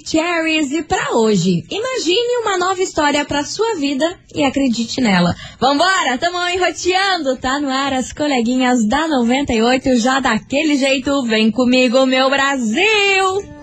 Maravicheries e para hoje, imagine uma nova história para sua vida e acredite nela. Vambora, tamo enroteando, tá no ar as coleguinhas da 98 já daquele jeito, vem comigo meu Brasil!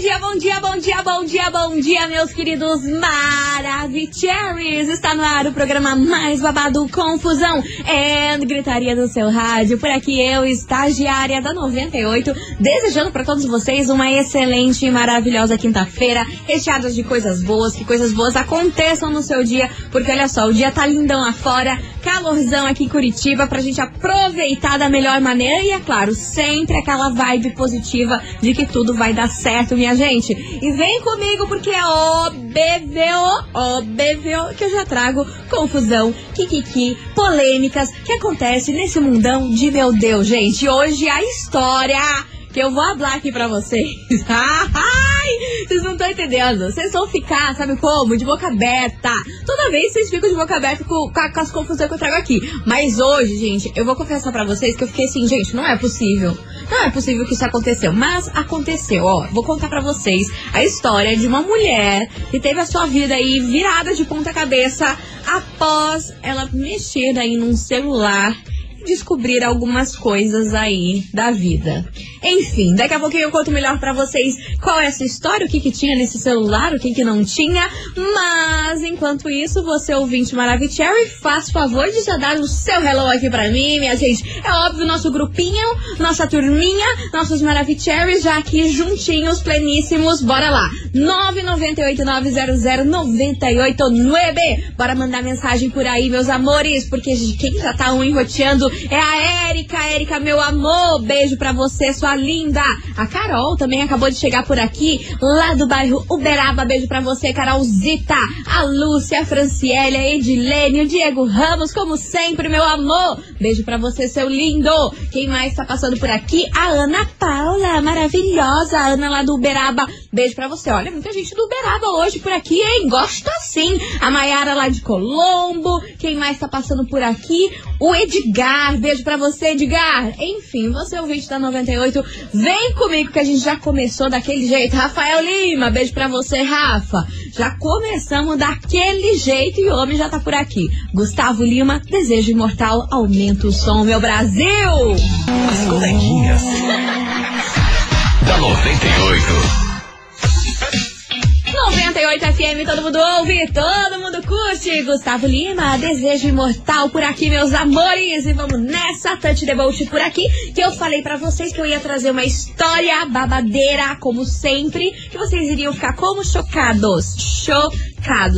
dia, bom dia, bom dia, bom dia, bom dia, meus queridos Maravicheries! Está no ar o programa mais babado Confusão e Gritaria do seu rádio. Por aqui eu, estagiária da 98, desejando para todos vocês uma excelente e maravilhosa quinta-feira, recheada de coisas boas, que coisas boas aconteçam no seu dia, porque olha só, o dia tá lindão lá fora, calorzão aqui em Curitiba, pra gente aproveitar da melhor maneira e, é claro, sempre aquela vibe positiva de que tudo vai dar certo, minha gente. E vem comigo porque é OBVO, OBVO, que eu já trago confusão, kikiki, polêmicas que acontece nesse mundão de meu Deus, gente. Hoje a história que eu vou falar aqui pra vocês. Ai, vocês não estão entendendo. Vocês vão ficar, sabe como? De boca aberta. Toda vez vocês ficam de boca aberta com, com, com as confusões que eu trago aqui. Mas hoje, gente, eu vou confessar pra vocês que eu fiquei assim, gente, não é possível. Não é possível que isso aconteceu. Mas aconteceu, ó. Vou contar pra vocês a história de uma mulher que teve a sua vida aí virada de ponta cabeça após ela mexer aí num celular descobrir algumas coisas aí da vida. Enfim, daqui a pouquinho eu conto melhor para vocês qual é essa história, o que que tinha nesse celular, o que que não tinha. Mas enquanto isso, você ouvinte Maravicherry, faz favor de já dar o seu hello aqui para mim, minha gente. É óbvio, nosso grupinho, nossa turminha, nossos Maravicherrys já aqui juntinhos, pleníssimos. Bora lá. 998900989. Bora mandar mensagem por aí, meus amores, porque quem já tá um enroteando é a Érica. Érica, meu amor, beijo pra você, sua linda. A Carol também acabou de chegar por aqui, lá do bairro Uberaba. Beijo pra você, Carolzita. A Lúcia, a Franciele, a Edilene, o Diego Ramos, como sempre, meu amor. Beijo pra você, seu lindo. Quem mais tá passando por aqui? A Ana Paula, maravilhosa. A Ana lá do Uberaba. Beijo pra você. Olha, muita gente do Uberaba hoje por aqui, hein? Gosta sim. A Maiara lá de Colombo. Quem mais tá passando por aqui? O Edgar. Beijo pra você, Edgar. Enfim, você é o vídeo da 98. Vem comigo que a gente já começou daquele jeito. Rafael Lima, beijo pra você, Rafa. Já começamos daquele jeito e o homem já tá por aqui. Gustavo Lima, desejo imortal, aumenta o som, meu Brasil. As coleguinhas. da 98. 98 FM, todo mundo ouve, todo mundo curte. Gustavo Lima, desejo imortal por aqui, meus amores. E vamos nessa, Tante Debolt por aqui, que eu falei pra vocês que eu ia trazer uma história babadeira, como sempre, que vocês iriam ficar como chocados. Chocados.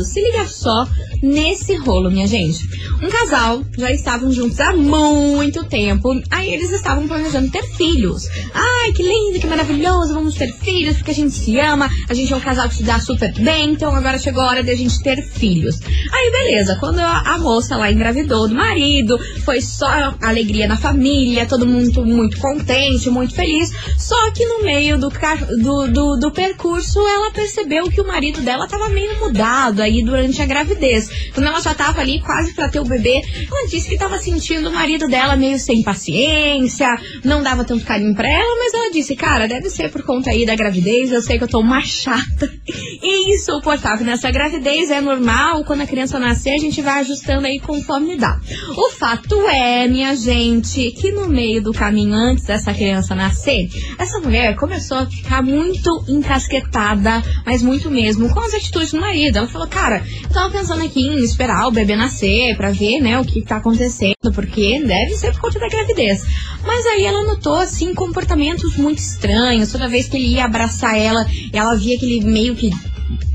Se liga só nesse rolo, minha gente. Um casal já estavam juntos há muito tempo. Aí eles estavam planejando ter filhos. Ai, que lindo, que maravilhoso, vamos ter filhos, porque a gente se ama, a gente é um casal que se dá super bem, então agora chegou a hora de a gente ter filhos. Aí, beleza, quando a, moça lá engravidou do marido, foi só alegria na família, todo mundo muito contente, muito feliz. Só que no meio do, do, do, do percurso, ela percebeu que o marido dela estava meio mudado aí durante a gravidez. Quando ela já tava ali quase para ter o bebê, ela disse que tava sentindo o marido dela meio sem paciência, não dava tanto carinho pra ela, mas ela disse, cara, deve ser por conta aí da gravidez, eu sei que eu tô uma chata e insuportável nessa gravidez, é normal, quando a criança nascer a gente vai ajustando aí conforme dá. O fato é, minha gente, que no meio do caminho antes dessa criança nascer, essa mulher começou a ficar muito encasquetada, mas muito mesmo, com as atitudes do marido. Ela falou, cara, eu tava pensando aqui em esperar o bebê nascer pra ver, né, o que tá acontecendo, porque deve ser por conta da gravidez. Mas aí ela notou, assim, comportamentos muito estranhos. Toda vez que ele ia abraçar ela, ela via que ele meio que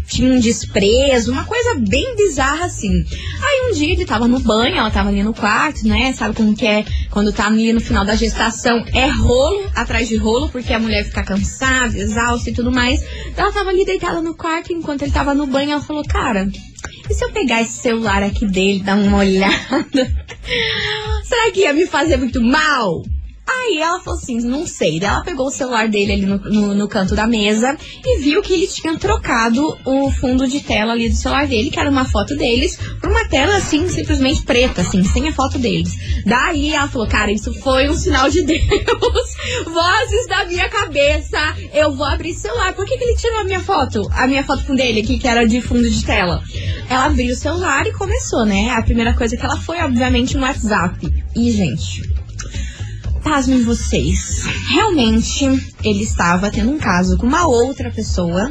tinha um desprezo, uma coisa bem bizarra assim. Aí um dia ele tava no banho, ela tava ali no quarto, né? Sabe como que é quando tá ali no final da gestação? É rolo atrás de rolo, porque a mulher fica cansada, exausta e tudo mais. Ela tava ali deitada no quarto, enquanto ele tava no banho, ela falou, cara, e se eu pegar esse celular aqui dele, dar uma olhada? Será que ia me fazer muito mal? Aí ela falou assim, não sei. Daí ela pegou o celular dele ali no, no, no, canto da mesa e viu que eles tinham trocado o fundo de tela ali do celular dele, que era uma foto deles, por uma tela assim, simplesmente preta, assim, sem a foto deles. Daí ela falou, cara, isso foi um sinal de Deus. Vozes da minha cabeça. Eu vou abrir esse celular. Por que, que ele tirou a minha foto? A minha foto com dele aqui, que era de fundo de tela. Ela abriu o celular e começou, né? A primeira coisa que ela foi, obviamente, no WhatsApp. E, gente, pasmem vocês. Realmente, ele estava tendo um caso com uma outra pessoa.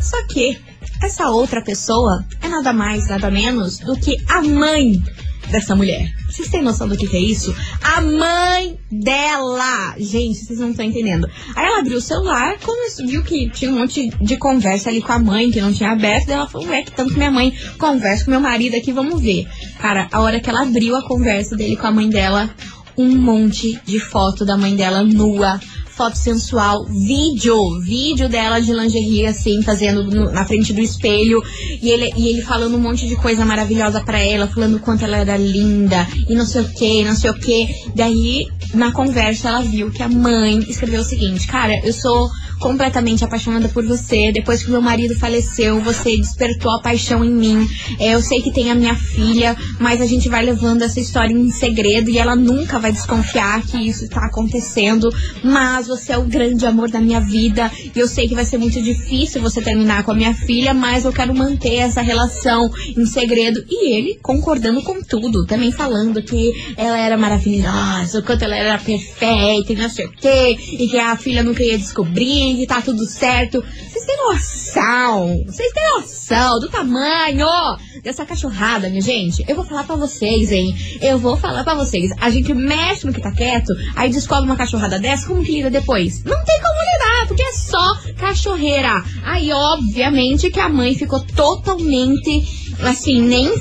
Só que essa outra pessoa é nada mais, nada menos do que a mãe dessa mulher. Vocês têm noção do que, que é isso? A mãe dela! Gente, vocês não estão entendendo. Aí ela abriu o celular, começou, viu que tinha um monte de conversa ali com a mãe que não tinha aberto. Ela falou: Ué, que tanto minha mãe conversa com meu marido aqui, vamos ver. Cara, a hora que ela abriu a conversa dele com a mãe dela, um monte de foto da mãe dela nua, foto sensual, vídeo, vídeo dela de lingerie, assim, fazendo no, na frente do espelho, e ele, e ele falando um monte de coisa maravilhosa para ela, falando quanto ela era linda, e não sei o que, não sei o que. Daí, na conversa, ela viu que a mãe escreveu o seguinte, cara, eu sou completamente apaixonada por você. Depois que meu marido faleceu, você despertou a paixão em mim. É, eu sei que tem a minha filha, mas a gente vai levando essa história em segredo e ela nunca vai desconfiar que isso está acontecendo. Mas você é o grande amor da minha vida e eu sei que vai ser muito difícil você terminar com a minha filha, mas eu quero manter essa relação em segredo. E ele concordando com tudo, também falando que ela era maravilhosa, o quanto ela era perfeita e não sei o quê, e que a filha nunca ia descobrir que tá tudo certo. Têm noção? Vocês têm noção do tamanho dessa cachorrada, minha gente? Eu vou falar pra vocês, hein? Eu vou falar pra vocês. A gente mexe no que tá quieto, aí descobre uma cachorrada dessa, como que lida depois? Não tem como lidar, porque é só cachorreira. Aí, obviamente, que a mãe ficou totalmente, assim, nem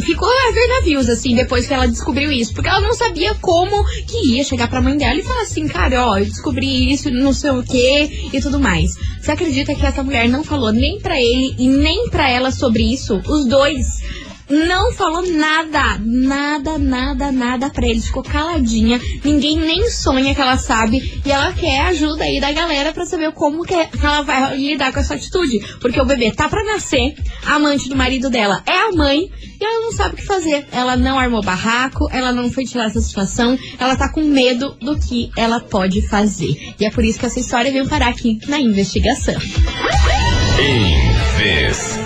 ficou a ver navios, assim, depois que ela descobriu isso. Porque ela não sabia como que ia chegar pra mãe dela e falar assim, cara, ó, eu descobri isso, não sei o que e tudo mais. Você acredita que essa mulher não falou nem pra ele e nem pra ela sobre isso? Os dois não falou nada, nada, nada, nada pra ele. Ficou caladinha. Ninguém nem sonha que ela sabe. E ela quer ajuda aí da galera pra saber como que ela vai lidar com essa atitude. Porque o bebê tá pra nascer, a amante do marido dela é a mãe. E ela não sabe o que fazer. Ela não armou barraco, ela não foi tirar essa situação. Ela tá com medo do que ela pode fazer. E é por isso que essa história veio parar aqui na investigação.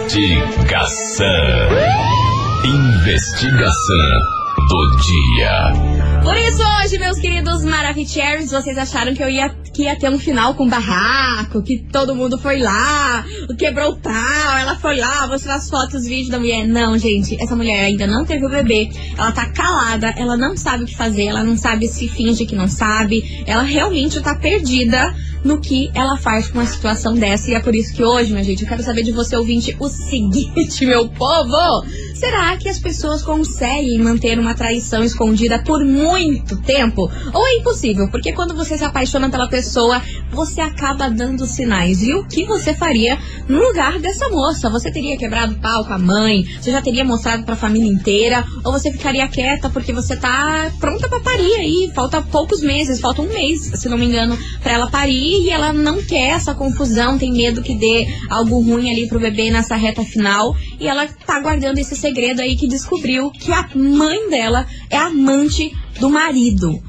Investigação. Investigação do dia. Por isso hoje, meus queridos Maravicheries, vocês acharam que eu ia, que ia ter um final com barraco, que todo mundo foi lá, quebrou o pau, ela foi lá, mostrou as fotos, vídeos da mulher. Não, gente, essa mulher ainda não teve o bebê, ela tá calada, ela não sabe o que fazer, ela não sabe se finge que não sabe, ela realmente tá perdida no que ela faz com uma situação dessa. E é por isso que hoje, minha gente, eu quero saber de você, ouvinte, o seguinte, meu povo. Será que as pessoas conseguem manter uma traição escondida por muito tempo? Ou é impossível? Porque quando você se apaixona pela pessoa, você acaba dando sinais. E o que você faria no lugar dessa moça? Você teria quebrado pau com a mãe? Você já teria mostrado pra família inteira? Ou você ficaria quieta porque você tá pronta pra parir aí? Falta poucos meses, falta um mês, se não me engano, pra ela parir e ela não quer essa confusão, tem medo que dê algo ruim ali pro bebê nessa reta final. E ela tá guardando esse segredo aí que descobriu que a mãe dela é amante do marido.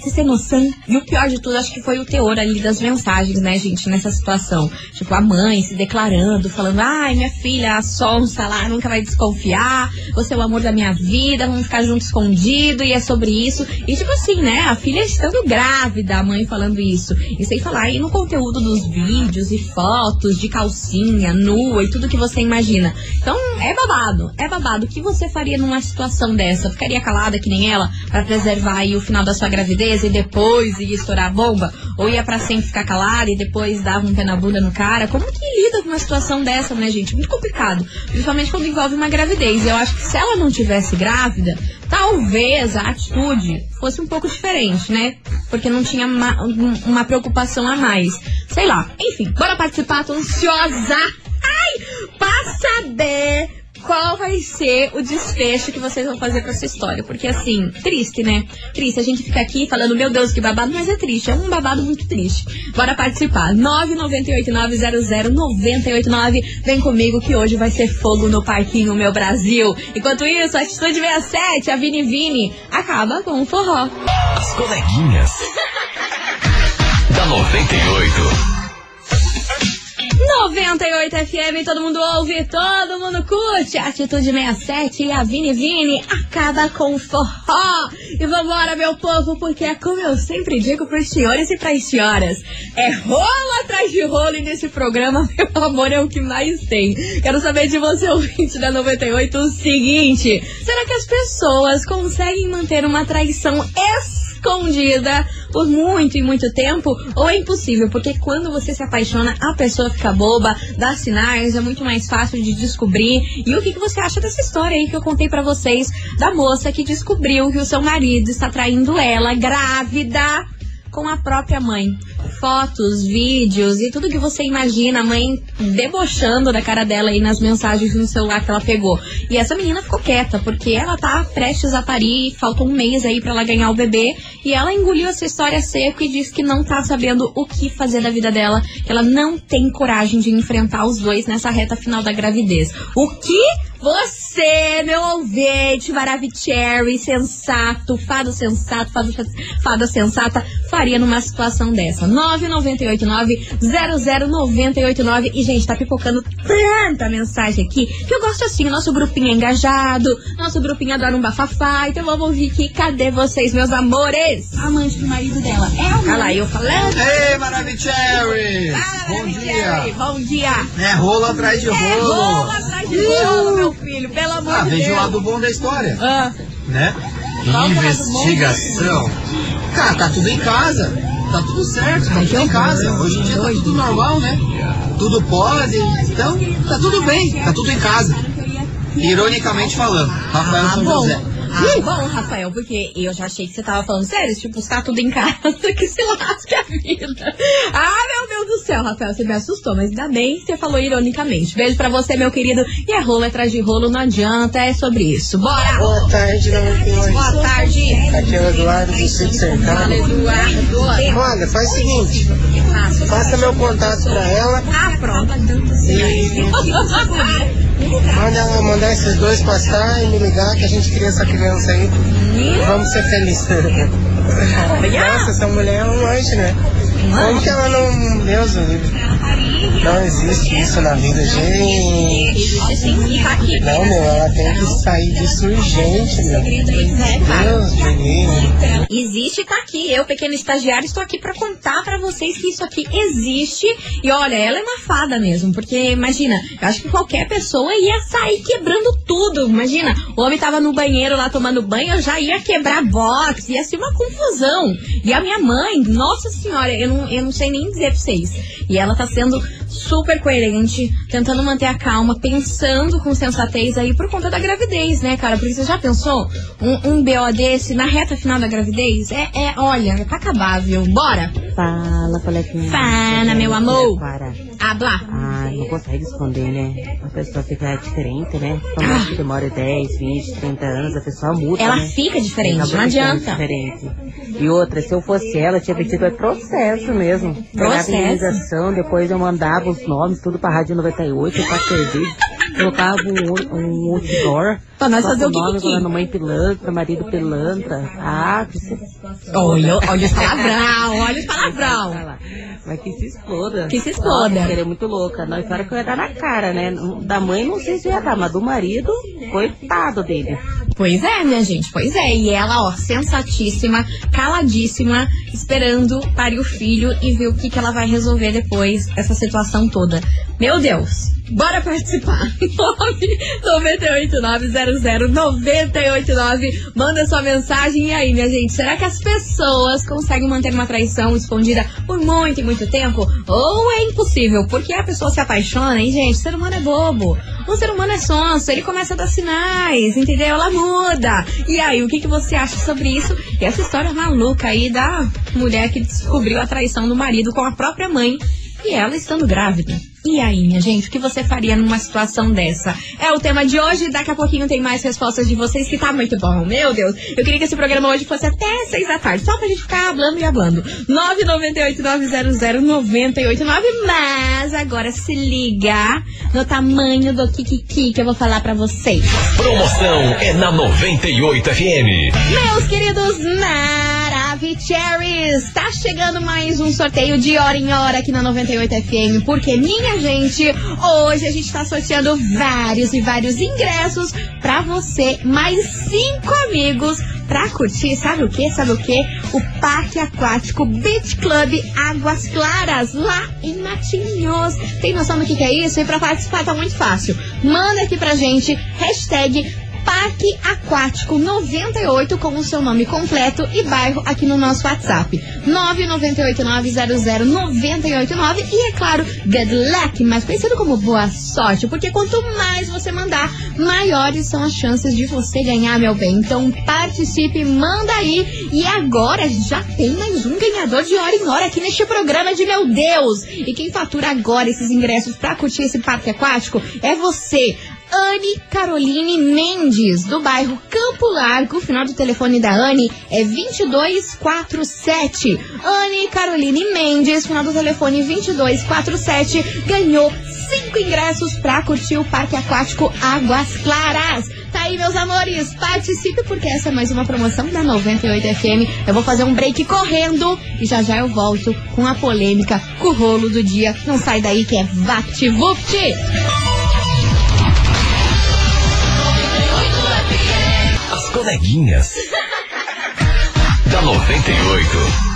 Vocês têm noção? E o pior de tudo, acho que foi o teor ali das mensagens, né, gente, nessa situação. Tipo, a mãe se declarando, falando, ai, minha filha, a sonsa lá nunca vai desconfiar, você é o amor da minha vida, vamos ficar juntos escondido, e é sobre isso. E tipo assim, né, a filha estando grávida, a mãe falando isso. E sem falar aí no conteúdo dos vídeos e fotos de calcinha, nua e tudo que você imagina. Então, é babado, é babado. O que você faria numa situação dessa? Ficaria calada que nem ela, para preservar aí o final da sua gravidez? Gravidez e depois ia estourar a bomba? Ou ia pra sempre ficar calada e depois dava um pé na bunda no cara? Como que lida com uma situação dessa, né, gente? Muito complicado. Principalmente quando envolve uma gravidez. Eu acho que se ela não tivesse grávida, talvez a atitude fosse um pouco diferente, né? Porque não tinha uma, uma preocupação a mais. Sei lá. Enfim, bora participar, tô ansiosa. Ai, pra saber qual vai ser o desfecho que vocês vão fazer com essa história. Porque assim, triste, né? Triste. A gente fica aqui falando, meu Deus, que babado, mas é triste. É um babado muito triste. Bora participar. 998900989. Vem comigo que hoje vai ser fogo no parquinho, meu Brasil. Enquanto isso, a Atitude 67, a Vini Vini, acaba com o forró. As coleguinhas. da 98. 98 FM, todo mundo ouve, todo mundo curte. Atitude 67 e a Vini Vini acaba com forró. E vambora, meu povo, porque é como eu sempre digo pros senhores e pras senhoras: é rolo atrás de rolo nesse programa, meu amor, é o que mais tem. Quero saber de você, ouvinte da 98, o seguinte: será que as pessoas conseguem manter uma traição escondida por muito e muito tempo, ou é impossível, porque quando você se apaixona, a pessoa fica boba, dá sinais, é muito mais fácil de descobrir. E o que, que você acha dessa história aí que eu contei para vocês da moça que descobriu que o seu marido está traindo ela grávida com a própria mãe. Fotos, vídeos e tudo que você imagina, a mãe debochando da cara dela aí nas mensagens no celular que ela pegou. E essa menina ficou quieta, porque ela tá prestes a parir, falta um mês aí para ela ganhar o bebê, e ela engoliu essa história seco e disse que não tá sabendo o que fazer da vida dela, que ela não tem coragem de enfrentar os dois nessa reta final da gravidez. O que você, meu ouvinte, Maravicherry, sensato, fado sensato, fado, fada sensata, faria numa situação dessa? 998900989. E, gente, tá pipocando tanta mensagem aqui que eu gosto assim. Nosso grupinho é engajado, nosso grupinho adora um bafafá. Então vamos ouvir aqui. Cadê vocês, meus amores? A amante do marido dela é o. Olha lá, eu falando. Ei, Maravicherry! Bom dia! Bom dia! É rolo atrás de rolo. É rolo atrás rolo, meu filho, pelo amor Ah, de veja Deus. o lado bom da história, Ah, né? Qual Investigação. Cara, tá tudo em casa. Tá tudo certo, tá tudo em casa. horror, Hoje em dia tá tudo normal, né? Tudo pode, então tá tudo bem, tá tudo em casa. Ironicamente falando, Rafael ah, São bom. José. Ah, bom, Rafael, porque eu já achei que você tava falando sério, tipo, está tudo em casa, que se lasque a vida. Ah, meu Deus do céu, Rafael, você me assustou, mas ainda bem que você falou ironicamente. Beijo pra você, meu querido. E é rolo atrás de rolo, não adianta, é sobre isso. Bora! Boa tarde, 98. Boa tarde! Aqui é o Eduardo do Sítio Cercado. Eduardo. Olha, faz o seguinte, Passa. passa meu contato pra ela Ah, pronto. e manda ela mandar esses dois passar e me ligar que a gente cria essa criança aí. Vamos ser felizes. Nossa, essa mulher é um anjo, né? Como que ela não. Deus. Não existe isso na vida, gente. Não, meu, ela tem que sair disso urgente, meu. Deus me livre. Existe, tá aqui. Eu, pequena estagiária, estou aqui pra contar pra vocês que isso aqui existe. E olha, ela é uma fada mesmo, porque imagina, eu acho que qualquer pessoa ia sair quebrando tudo. Imagina, o homem tava no banheiro lá tomando banho, eu já ia quebrar box, ia ser uma confusão. E a minha mãe, nossa senhora, eu não, eu não sei nem dizer pra vocês. E ela tá sendo tendo super coerente, tentando manter a calma, pensando com sensatez aí por conta da gravidez, né, cara? Porque você já pensou um, um BO desse na reta final da gravidez? É, é olha, é pra acabar, viu? Bora! Fala, coleguinha. Fala, meu amor. Para. Habla! Ah, não consegue esconder, né? A pessoa fica diferente, né? Quando Ah. que demora 10, 20, 30 anos, a pessoa muda, Ela né? fica diferente, não ficando adianta. Diferente. E outra, se eu fosse ela, eu tinha pedido é processo mesmo. Processo? indenização, depois eu mandava os nomes, tudo pra Rádio 98, pra serviço. Colocava um, um outdoor. Pra nós fazer o que nome, que- mãe pilantra, marido pilantra. Ah, que se... Olha, olha os palavrão, olha os palavrão. Mas que se exploda. Que se exploda. Nossa, é muito louca. Não, fora que eu ia dar na cara, né? Da mãe não sei se ia dar, mas do marido, coitado dele. Pois é, minha gente, pois é. E ela, ó, sensatíssima, caladíssima, esperando parir o filho e ver o que, que ela vai resolver depois, essa situação toda. Meu Deus. Bora participar. 998900989. Manda sua mensagem. E aí, minha gente, será que as pessoas conseguem manter uma traição escondida por muito e muito tempo? Ou é impossível? Porque a pessoa se apaixona e, gente, o ser humano é bobo. O ser humano é sonso, ele começa a dar sinais, entendeu? Ela muda. E aí, o que, que você acha sobre isso? E essa história maluca aí da mulher que descobriu a traição do marido com a própria mãe e ela estando grávida. E aí, minha gente, o que você faria numa situação dessa? É o tema de hoje, daqui a pouquinho tem mais respostas de vocês, que tá muito bom. Meu Deus, eu queria que esse programa hoje fosse até seis da tarde, só pra gente ficar hablando e hablando. 998-900-989, mas agora se liga no tamanho do Kikiki que eu vou falar pra vocês. Promoção é na 98 FM. Meus queridos Maravicheries, tá chegando mais um sorteio de hora em hora aqui na 98 FM, porque minha gente, hoje a gente tá sorteando vários e vários ingressos pra você, mais cinco amigos pra curtir, sabe o que? Sabe o que? O Parque Aquático Beach Club Águas Claras, lá em Matinhos. Tem noção do que, que é isso? E pra participar tá muito fácil. Manda aqui pra gente, hashtag Parque Aquático 98 com o seu nome completo e bairro aqui no nosso WhatsApp. 998900989 e é claro, good luck, mais conhecido como boa sorte, porque quanto mais você mandar, maiores são as chances de você ganhar, meu bem. Então participe, manda aí. E agora já tem mais um ganhador de hora em hora aqui neste programa de meu Deus. E quem fatura agora esses ingressos para curtir esse parque aquático é você. Anne Caroline Mendes, do bairro Campo Largo. O final do telefone da Anne é 2247. Anne Caroline Mendes, final do telefone 2247, ganhou cinco ingressos para curtir o Parque Aquático Águas Claras. Tá aí, meus amores, participe porque essa é mais uma promoção da 98 FM. Eu vou fazer um break correndo e já já eu volto com a polêmica, com o rolo do dia. Não sai daí que é VaptVupt! Coleguinhas. da 98.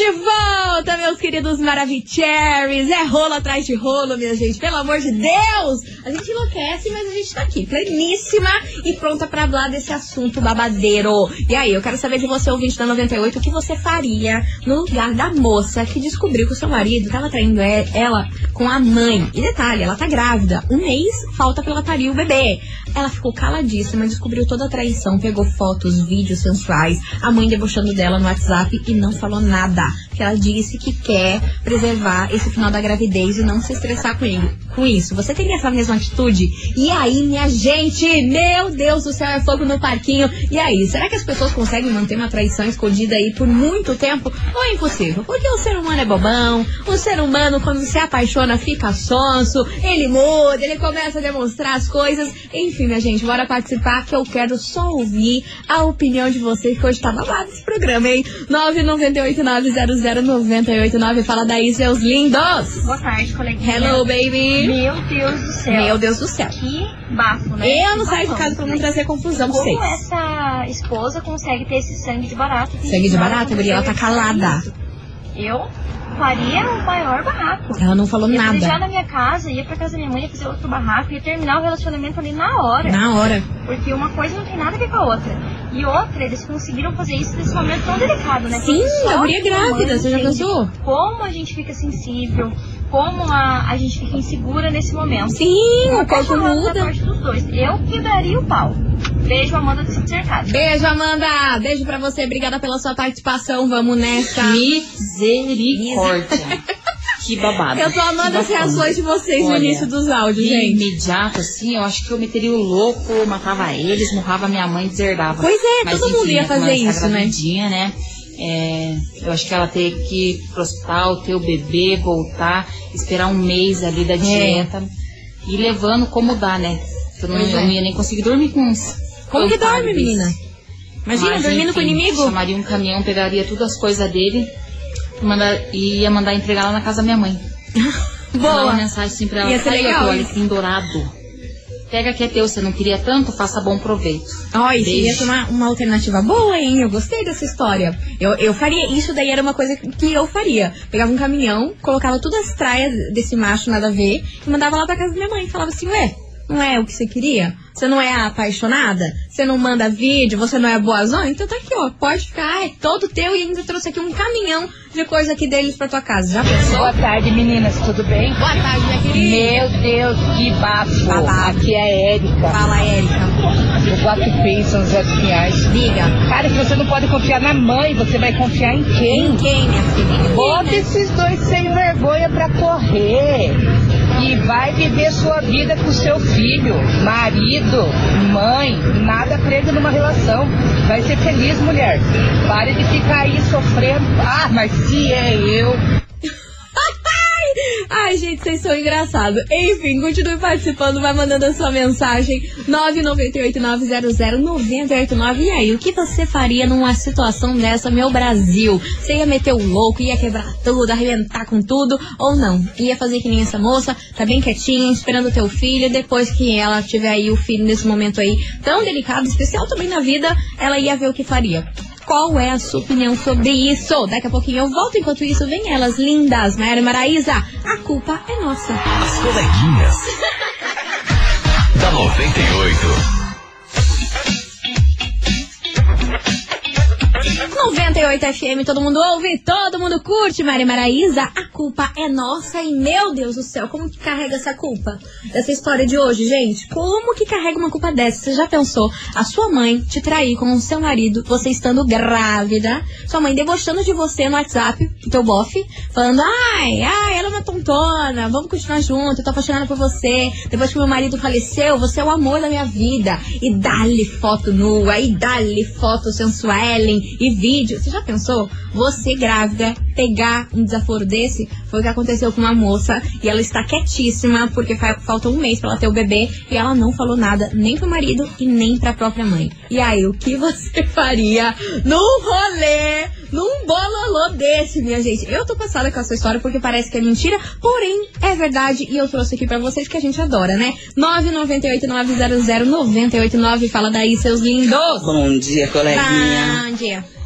De volta, meus queridos Maravicheries. É rolo atrás de rolo, minha gente. Pelo amor de Deus! A gente enlouquece, mas a gente tá aqui, pleníssima e pronta pra falar desse assunto babadeiro. E aí, eu quero saber de você, ouvinte da 98, o que você faria no lugar da moça que descobriu que o seu marido tava traindo ela com a mãe. E detalhe, ela tá grávida. Um mês falta pra ela parir o bebê. Ela ficou caladíssima, descobriu toda a traição, pegou fotos, vídeos sensuais, a mãe debochando dela no WhatsApp e não falou nada. Que ela disse que quer preservar esse final da gravidez e não se estressar com, ele, com isso. Você teria essa mesma atitude? E aí, minha gente, meu Deus do céu, é fogo no parquinho. E aí, será que as pessoas conseguem manter uma traição escondida aí por muito tempo? Ou é impossível? Porque o ser humano é bobão, o ser humano, quando se apaixona, fica sonso, ele muda, ele começa a demonstrar as coisas. Enfim, minha gente, bora participar que eu quero só ouvir a opinião de vocês, que hoje tá babado esse programa, hein? 998900989. Fala daí, seus lindos! Boa tarde, coleguinha. Hello, baby! Meu Deus do céu. Meu Deus do céu. Que bafo, né? Eu não saio de casa pra não trazer confusão pra Como vocês. essa esposa consegue ter esse sangue de barata? Sangue de barata, guria, ela tá calada. isso? Eu faria o maior barraco. Ela não falou Ia nada. na minha casa, ia pra casa da minha mãe, ia fazer outro barraco, ia terminar o relacionamento ali na hora. Na hora. Porque uma coisa não tem nada a ver com a outra. E outra, eles conseguiram fazer isso nesse momento tão delicado, né? Sim, a guria grávida, você já pensou? Como a gente fica sensível, como a, a gente fica insegura nesse momento. Sim, o corpo muda. parte dos dois. Eu quebraria o pau. Beijo, Amanda do Cercado. Beijo, Amanda. Beijo pra você. Obrigada pela sua participação. Vamos nessa. Misericórdia. que babado. Eu tô amando Que as reações de vocês no Olha, início dos áudios, gente. imediato, assim, eu acho que eu meteria o louco, matava eles, morrava minha mãe e deserdava. Pois é, Mas, todo mundo enfim, ia né, fazer isso, né? né? É, eu acho que ela ter que ir pro hospital, ter o bebê, voltar, esperar um mês ali da dieta e levando como dá, né? Eu não, É. Eu é. não ia nem conseguir dormir com uns. Como que dorme, menina? Imagina, Mas, dormindo com o enfim, inimigo. Chamaria um caminhão, pegaria todas as coisas dele e mandar, e ia mandar entregar lá na casa da minha mãe. Mandar uma Boa. mensagem assim pra ela. Ia ser "Tá aí, legal ali isso." pendurado. Pega que é teu, você não queria tanto, faça bom proveito. Ó, isso ia ser uma, uma alternativa boa, hein? Eu gostei dessa história. Eu, eu faria, isso daí era uma coisa que eu faria. Pegava um caminhão, colocava todas as traias desse macho nada a ver e mandava lá pra casa da minha mãe. Falava assim, ué, não é o que você queria? Você não é apaixonada? Você não manda vídeo? Você não é boazão? Então tá aqui, ó. Pode ficar, é todo teu e ainda trouxe aqui um caminhão de coisa aqui deles pra tua casa. Já pensou? Boa tarde, meninas, tudo bem? Boa tarde, minha querida. Meu Deus, que bafo! Babado. Aqui é a Érica, Fala, Érica. do Quatro Pins, São José dos Pinhais. Diga. Cara, que você não pode confiar na mãe, você vai confiar em quem? Em quem, minha filha? Bota né? esses dois sem vergonha pra correr. Vai viver sua vida com seu filho, marido, mãe, nada prende numa relação. Vai ser feliz, mulher. Pare de ficar aí sofrendo. Ah, mas se é eu. Ai, gente, vocês são engraçados. Enfim, continue participando, vai mandando a sua mensagem 998-900-989. E aí, o que você faria numa situação dessa, meu Brasil? Você ia meter o louco, ia quebrar tudo, arrebentar com tudo, ou não? Ia fazer que nem essa moça, tá bem quietinha, esperando o teu filho, depois que ela tiver aí o filho nesse momento aí tão delicado, especial também na vida, ela ia ver o que faria. Qual é a sua opinião sobre isso? Daqui a pouquinho eu volto, enquanto isso vem elas lindas, Mayara e Maraísa. A culpa é nossa. As coleguinhas. da 98. 98 FM, todo mundo ouve, todo mundo curte, Mari Maraísa. A culpa é nossa e, meu Deus do céu, como que carrega essa culpa? Dessa história de hoje, gente? Como que carrega uma culpa dessa? Você já pensou? A sua mãe te trair com o seu marido, você estando grávida, sua mãe debochando de você no WhatsApp, teu bofe, falando, ai, ai, ela é uma tontona, vamos continuar junto, eu tô apaixonada por você. Depois que meu marido faleceu, você é o amor da minha vida. E dá-lhe foto nua, e dá-lhe foto sensuellen e vídeo. Você já pensou? Você grávida, pegar um desaforo desse? Foi o que aconteceu com uma moça e ela está quietíssima porque fa falta um mês pra ela ter o bebê e ela não falou nada nem pro marido e nem pra própria mãe. E aí, o que você faria num rolê, num bololô desse, minha gente? Eu tô passada com essa história porque parece que é mentira, porém é verdade e eu trouxe aqui pra vocês que a gente adora, né? 998-900-989, fala daí, seus lindos! Bom dia, coleguinha. Bom dia.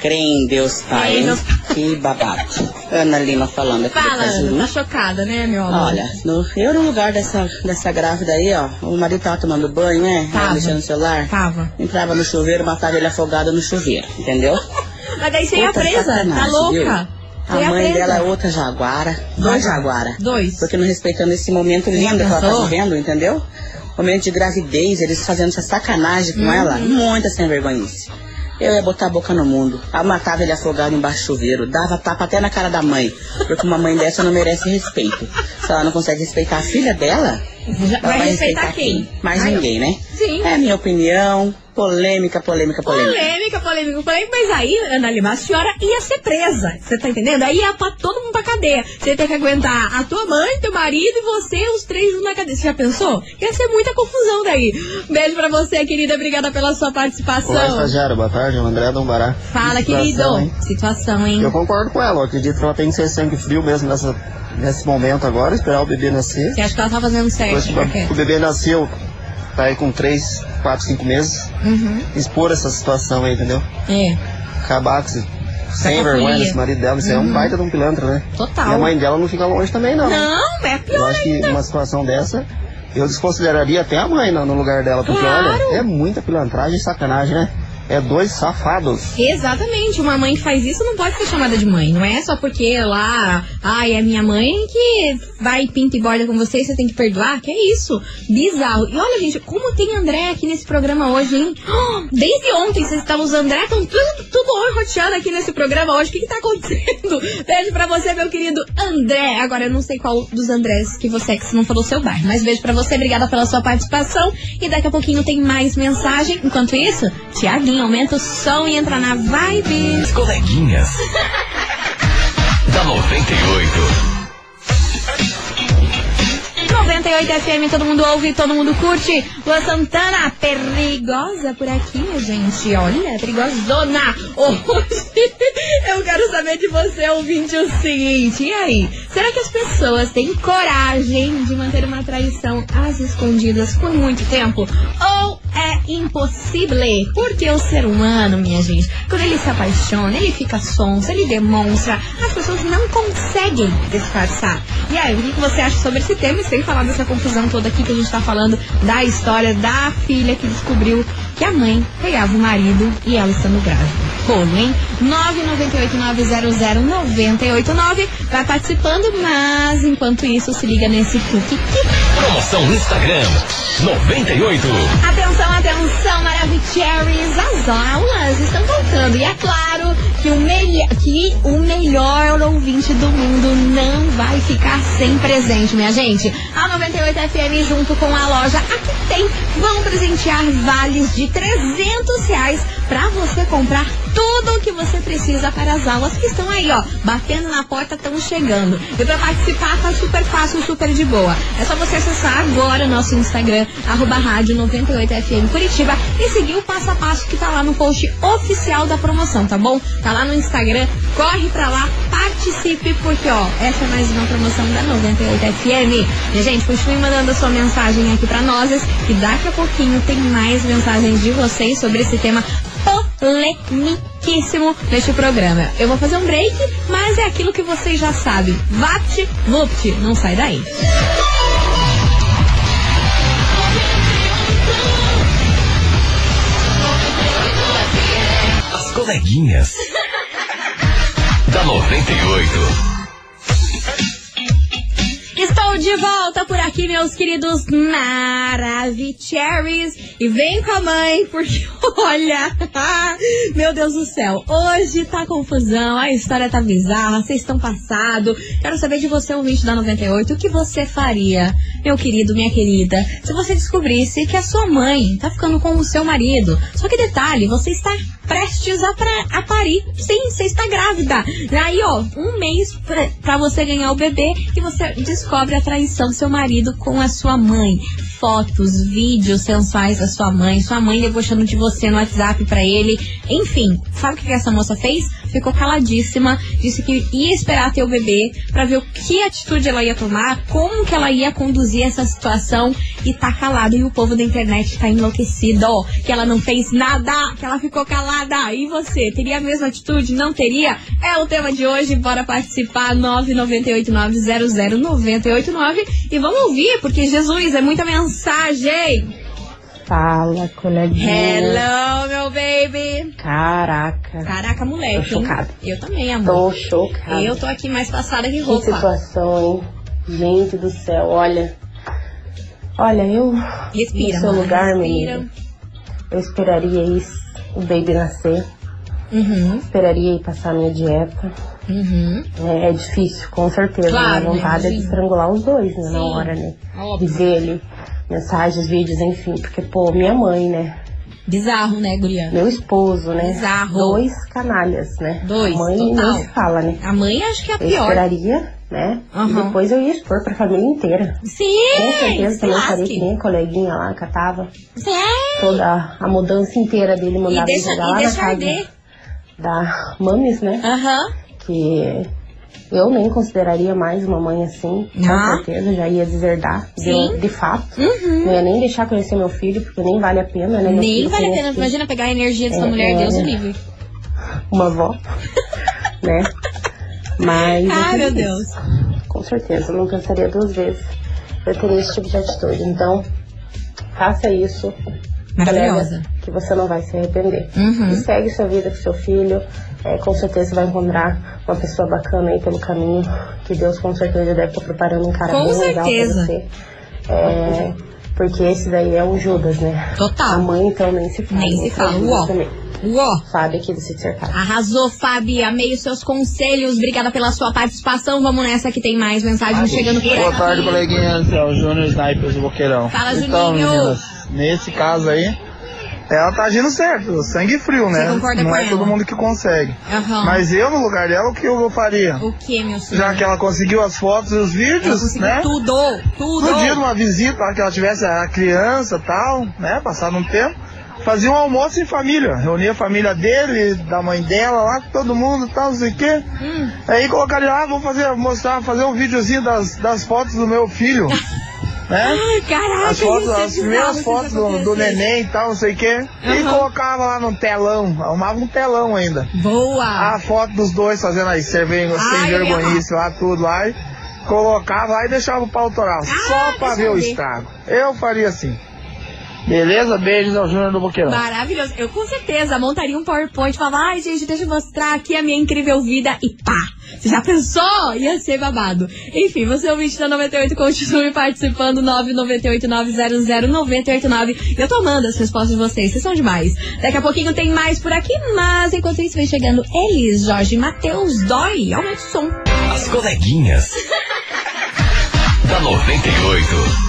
Crê em Deus Pai. Hein? Que babado. Ana Lima falando aqui Fala, do Caju. Ana, tá chocada, né, meu amor? Olha, no, eu no lugar dessa, dessa grávida aí, ó, o marido tava tomando banho, né? Tava. Mexendo no celular. Tava. Entrava no chuveiro, matava ele afogado no chuveiro, entendeu? Mas daí você ia Puta presa, tá louca? viu? A ia mãe presa. dela é outra jaguara. Dois jaguara. Dois. Porque não respeitando esse momento lindo que ela tá vivendo, entendeu? Momento de gravidez, eles fazendo essa sacanagem com Uhum. ela. Muita sem vergonhice. Eu ia botar a boca no mundo. Eu matava ele afogado embaixo do chuveiro. Dava tapa até na cara da mãe. Porque uma mãe dessa não merece respeito. Se ela não consegue respeitar a filha dela, vai respeitar quem? Mais Ai, ninguém, né? Sim. É a minha opinião. Polêmica, polêmica, polêmica. Polêmica, polêmica, polêmica, mas aí, Ana Lima, a senhora ia ser presa, você tá entendendo? Aí ia pra todo mundo pra cadeia. Você ia ter que aguentar a tua mãe, teu marido e você, os três juntos na cadeia. Você já pensou? Ia ser muita confusão daí. Beijo pra você, querida, obrigada pela sua participação. Olá, estagiário, boa tarde, o André Dombará. Fala, Que querido. situação, hein? Situação, hein? Eu concordo com ela, eu acredito que ela tem que ser sangue frio mesmo nessa, nesse momento agora, esperar o bebê nascer. Você acha que ela tá fazendo Depois certo? quê? o bebê nasceu, tá aí com 3, 4, 5 meses, Uhum. expor essa situação aí, entendeu? É, Acabar com esse, sem vergonha desse marido dela, isso aí é Uhum. um baita de um pilantra, né? total. E a mãe dela não fica longe também, não. Não, é Eu pior acho que ainda. numa situação dessa, eu desconsideraria até a mãe no, no lugar dela, porque Claro. olha, é muita pilantragem e sacanagem, né? É dois safados. Exatamente, uma mãe que faz isso não pode ser chamada de mãe. Não é só porque lá, ai, é minha mãe que vai pinta e borda com você e você tem que perdoar. Que é isso? Bizarro. E olha, gente, como tem André aqui nesse programa hoje, hein? Oh, Desde ontem vocês estavam os André, estão tudo, tudo roteando aqui nesse programa hoje. O que, que tá acontecendo? Beijo pra você, meu querido André. Agora, eu não sei qual dos Andrés que você é, que você não falou seu bairro. Mas beijo pra você, obrigada pela sua participação. E daqui a pouquinho tem mais mensagem. Enquanto isso, Tiaguinho, aumenta o som e entra na vibe. As coleguinhas. da 98. 98 FM, todo mundo ouve, todo mundo curte. Lua Santana, perigosa por aqui, minha gente. Olha, perigosona. Hoje eu quero saber de você, ouvinte, o seguinte. E aí, será que as pessoas têm coragem de manter uma traição às escondidas por muito tempo? Ou é impossível? Porque o ser humano, minha gente, quando ele se apaixona, ele fica sonso, ele demonstra, as pessoas não conseguem disfarçar. E aí, o que você acha sobre esse tema? E sem falar dessa confusão toda aqui que a gente tá falando da história da filha que descobriu que a mãe pegava o marido e ela estando grávida. Rolo, hein? 998900989 vai participando, mas enquanto isso, se liga nesse cookie. Promoção Instagram 98. Atenção, atenção, Maravicheries, as aulas estão voltando. E é claro que o, melhor, que o melhor ouvinte do mundo não vai ficar sem presente, minha gente. A 98 FM junto com a loja Aqui Tem vão presentear vales de 300 reais para você comprar tudo o que você precisa para as aulas que estão aí, ó, batendo na porta, estão chegando. E para participar tá super fácil, super de boa. É só você acessar agora o nosso Instagram, arroba rádio 98FM Curitiba e seguir o passo a passo que tá lá no post oficial da promoção, tá bom? Tá lá no Instagram, corre pra lá, participe, porque ó, essa é mais uma promoção da 98FM. E, gente, continue mandando a sua mensagem aqui pra nós, que daqui a pouquinho tem mais mensagens de vocês sobre esse tema polemiquíssimo neste programa. Eu vou fazer um break, mas é aquilo que vocês já sabem. Vate, vupt, não sai daí. As coleguinhas. da 98. Estou de volta por aqui, meus queridos Maravicheries. E vem com a mãe, porque olha, meu Deus do céu, hoje tá confusão, a história tá bizarra, vocês estão passados. Quero saber de você, ouvinte da 98, o que você faria, meu querido, minha querida, se você descobrisse que a sua mãe tá ficando com o seu marido. Só que detalhe, você está prestes a, pra, a parir. Sim, você está grávida. Aí, ó, um mês pra você ganhar o bebê e você descobre a traição do seu marido com a sua mãe. Fotos, vídeos sensuais da sua mãe, sua mãe debochando de você no WhatsApp pra ele. Enfim, sabe o que essa moça fez? Ficou caladíssima, disse que ia esperar ter o bebê pra ver o que atitude ela ia tomar, como que ela ia conduzir essa situação e tá calado. E o povo da internet tá enlouquecido, ó, que ela não fez nada, que ela ficou calada. E você, teria a mesma atitude? Não teria? É o tema de hoje, bora participar, 998900989 e vamos ouvir, porque Jesus, é muita mensagem. Fala, coleguinha. Hello, meu baby. Caraca. Caraca, moleque. Tô chocada. hein? Eu também, amor. Tô chocada. Eu tô aqui mais passada que Que roupa. situação, hein? Gente do céu, olha. Olha, eu. Respira, No seu lugar, menina. Eu esperaria isso, o baby nascer. Uhum, Esperaria ir passar a minha dieta. uhum. É, é difícil, com certeza. Claro, Minha vontade é de estrangular os dois, né? Sim, Na hora, né? óbvio. De ver ele, mensagens, vídeos, enfim. Porque, pô, minha mãe, né? Bizarro, né, guria? Meu esposo, né? Bizarro. Dois canalhas, né? Dois, A mãe total. não se fala, né? A mãe acho que é a Eu pior. esperaria, né? E Aham. depois eu ia expor pra família inteira. Sim! Com certeza também faria que nem a coleguinha lá, catava Sim! toda a mudança inteira dele, E mandava ele deixa, jogar e lá na deixa casa arder. da Mames, né? Aham. Que eu nem consideraria mais uma mãe assim, com certeza, já ia deserdar, de, Sim. de fato. Uhum. Não ia nem deixar conhecer meu filho, porque nem vale a pena, né? Meu Nem vale a pena. Imagina pegar a energia dessa É, mulher, é, Deus o livre. Uma avó, né? Mas. Eu meu Deus. Com certeza, não pensaria duas vezes. Eu teria esse tipo de atitude. Então, faça isso. Maravilhosa. colega, Que você não vai se arrepender. Uhum. E segue sua vida com seu filho. É, com certeza você vai encontrar uma pessoa bacana aí pelo caminho. Que Deus com certeza deve estar preparando um cara Com bem legal certeza. pra você. É, porque esse daí é um Judas, né? Total. A mãe então nem se fala. Nem se Esse é fala. Uó. também. Uó. Sabe aqui do sítio cercado. Arrasou, Fabi. Amei os seus conselhos. Obrigada pela sua participação. Vamos nessa que tem mais mensagens chegando por Boa aqui. tarde, coleguinhas. É o Júnior Snipers do Boqueirão. Fala, então, Juninho. meninas, nesse caso aí, ela tá agindo certo, sangue frio, né? Você concorda Não com é ela? todo mundo que consegue. Aham. Mas eu, no lugar dela, o que eu faria? O que, meu senhor? Já que ela conseguiu as fotos e os Ela vídeos, conseguiu né? tudo, tudo. No dia de uma visita, lá que ela tivesse a criança e tal, né? Passado um tempo, fazia um almoço em família. Reunia a família dele, da mãe dela, lá, com todo mundo e tal, não sei o quê. Hum. Aí colocaria lá, vou fazer, mostrar, fazer um videozinho das, das fotos do meu filho. né? Ai, caraca, As, fotos, é as primeiras bizarro, fotos do, do neném e tal, não sei o quê. E Aham. colocava lá no telão, arrumava um telão ainda. Boa! A foto dos dois fazendo aí, servem, Ai, sem vergonhice lá, tudo lá. E colocava lá e deixava o pau autoral. só pra ver o estrago. Eu faria assim. Beleza? Beijos ao Júnior do Boqueirão. Maravilhoso. Eu com certeza montaria um PowerPoint e falava, ai gente, deixa eu mostrar aqui a minha incrível vida e pá! Você já pensou? Ia ser babado. Enfim, você ouvinte da 98, continue participando, 998-900-989. Eu tô amando as respostas de vocês, vocês são demais. Daqui a pouquinho tem mais por aqui, mas enquanto isso vem chegando Elis, Jorge e Matheus, dói, aumenta o som. As coleguinhas. da 98.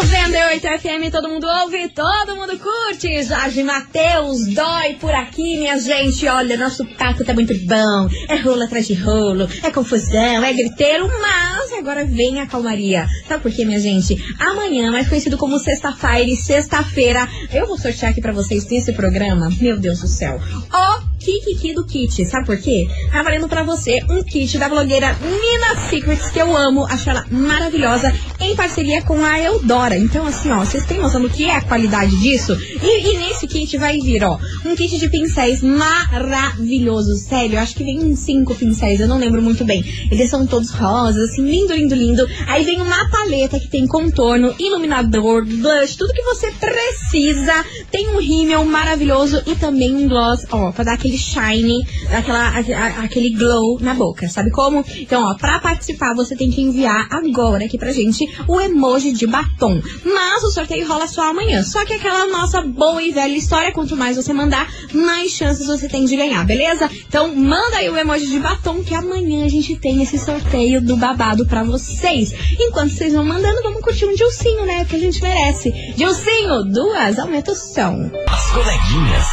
98 FM, todo mundo ouve, todo mundo curte. Jorge Matheus, dói por aqui, minha gente. Olha, nosso papo tá muito bom. É rolo atrás de rolo, é confusão, é griteiro, mas agora vem a calmaria. Sabe por quê, minha gente? Amanhã, mais conhecido como sexta-feira sexta-feira, eu vou sortear aqui pra vocês nesse programa. Meu Deus do céu. O Kikiki do Kit. Sabe por quê? Tá valendo pra você um kit da blogueira Nina Secrets, que eu amo, acho ela maravilhosa, em parceria com a Eudora. Então, assim, ó, vocês têm noção do que é a qualidade disso? E, e nesse kit vai vir, ó, um kit de pincéis maravilhoso. Sério, eu acho que vem uns cinco pincéis, eu não lembro muito bem. Eles são todos rosas, assim, lindo, lindo, lindo. Aí vem uma paleta que tem contorno, iluminador, blush, tudo que você precisa. Tem um rímel maravilhoso e também um gloss, ó, pra dar aquele shine, aquela, a- aquele glow na boca, sabe como? Então, ó, pra participar você tem que enviar agora aqui pra gente o emoji de batom. Mas o sorteio rola só amanhã. Só que aquela nossa boa e velha história, quanto mais você mandar, mais chances você tem de ganhar, beleza? Então, manda aí o emoji de batom que amanhã a gente tem esse sorteio do babado pra vocês. Enquanto vocês vão mandando, vamos curtir um Dilcinho, né? Que a gente merece. Dilcinho, duas, aumenta o som. As coleguinhas.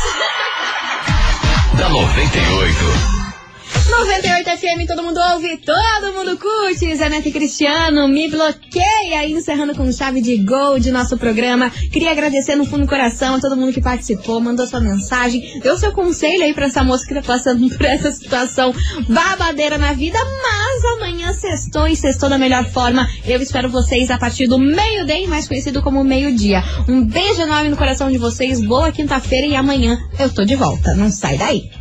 Da 98. 98 FM, todo mundo ouve, todo mundo curte. Zanete Cristiano, me bloqueia, encerrando com chave de gol de nosso programa. Queria agradecer no fundo do coração a todo mundo que participou, mandou sua mensagem, deu seu conselho aí pra essa moça que tá passando por essa situação babadeira na vida, mas amanhã sextou e sextou da melhor forma. Eu espero vocês a partir do meio-dia, mais conhecido como meio-dia. Um beijo enorme no coração de vocês, boa quinta-feira e amanhã eu tô de volta. Não sai daí.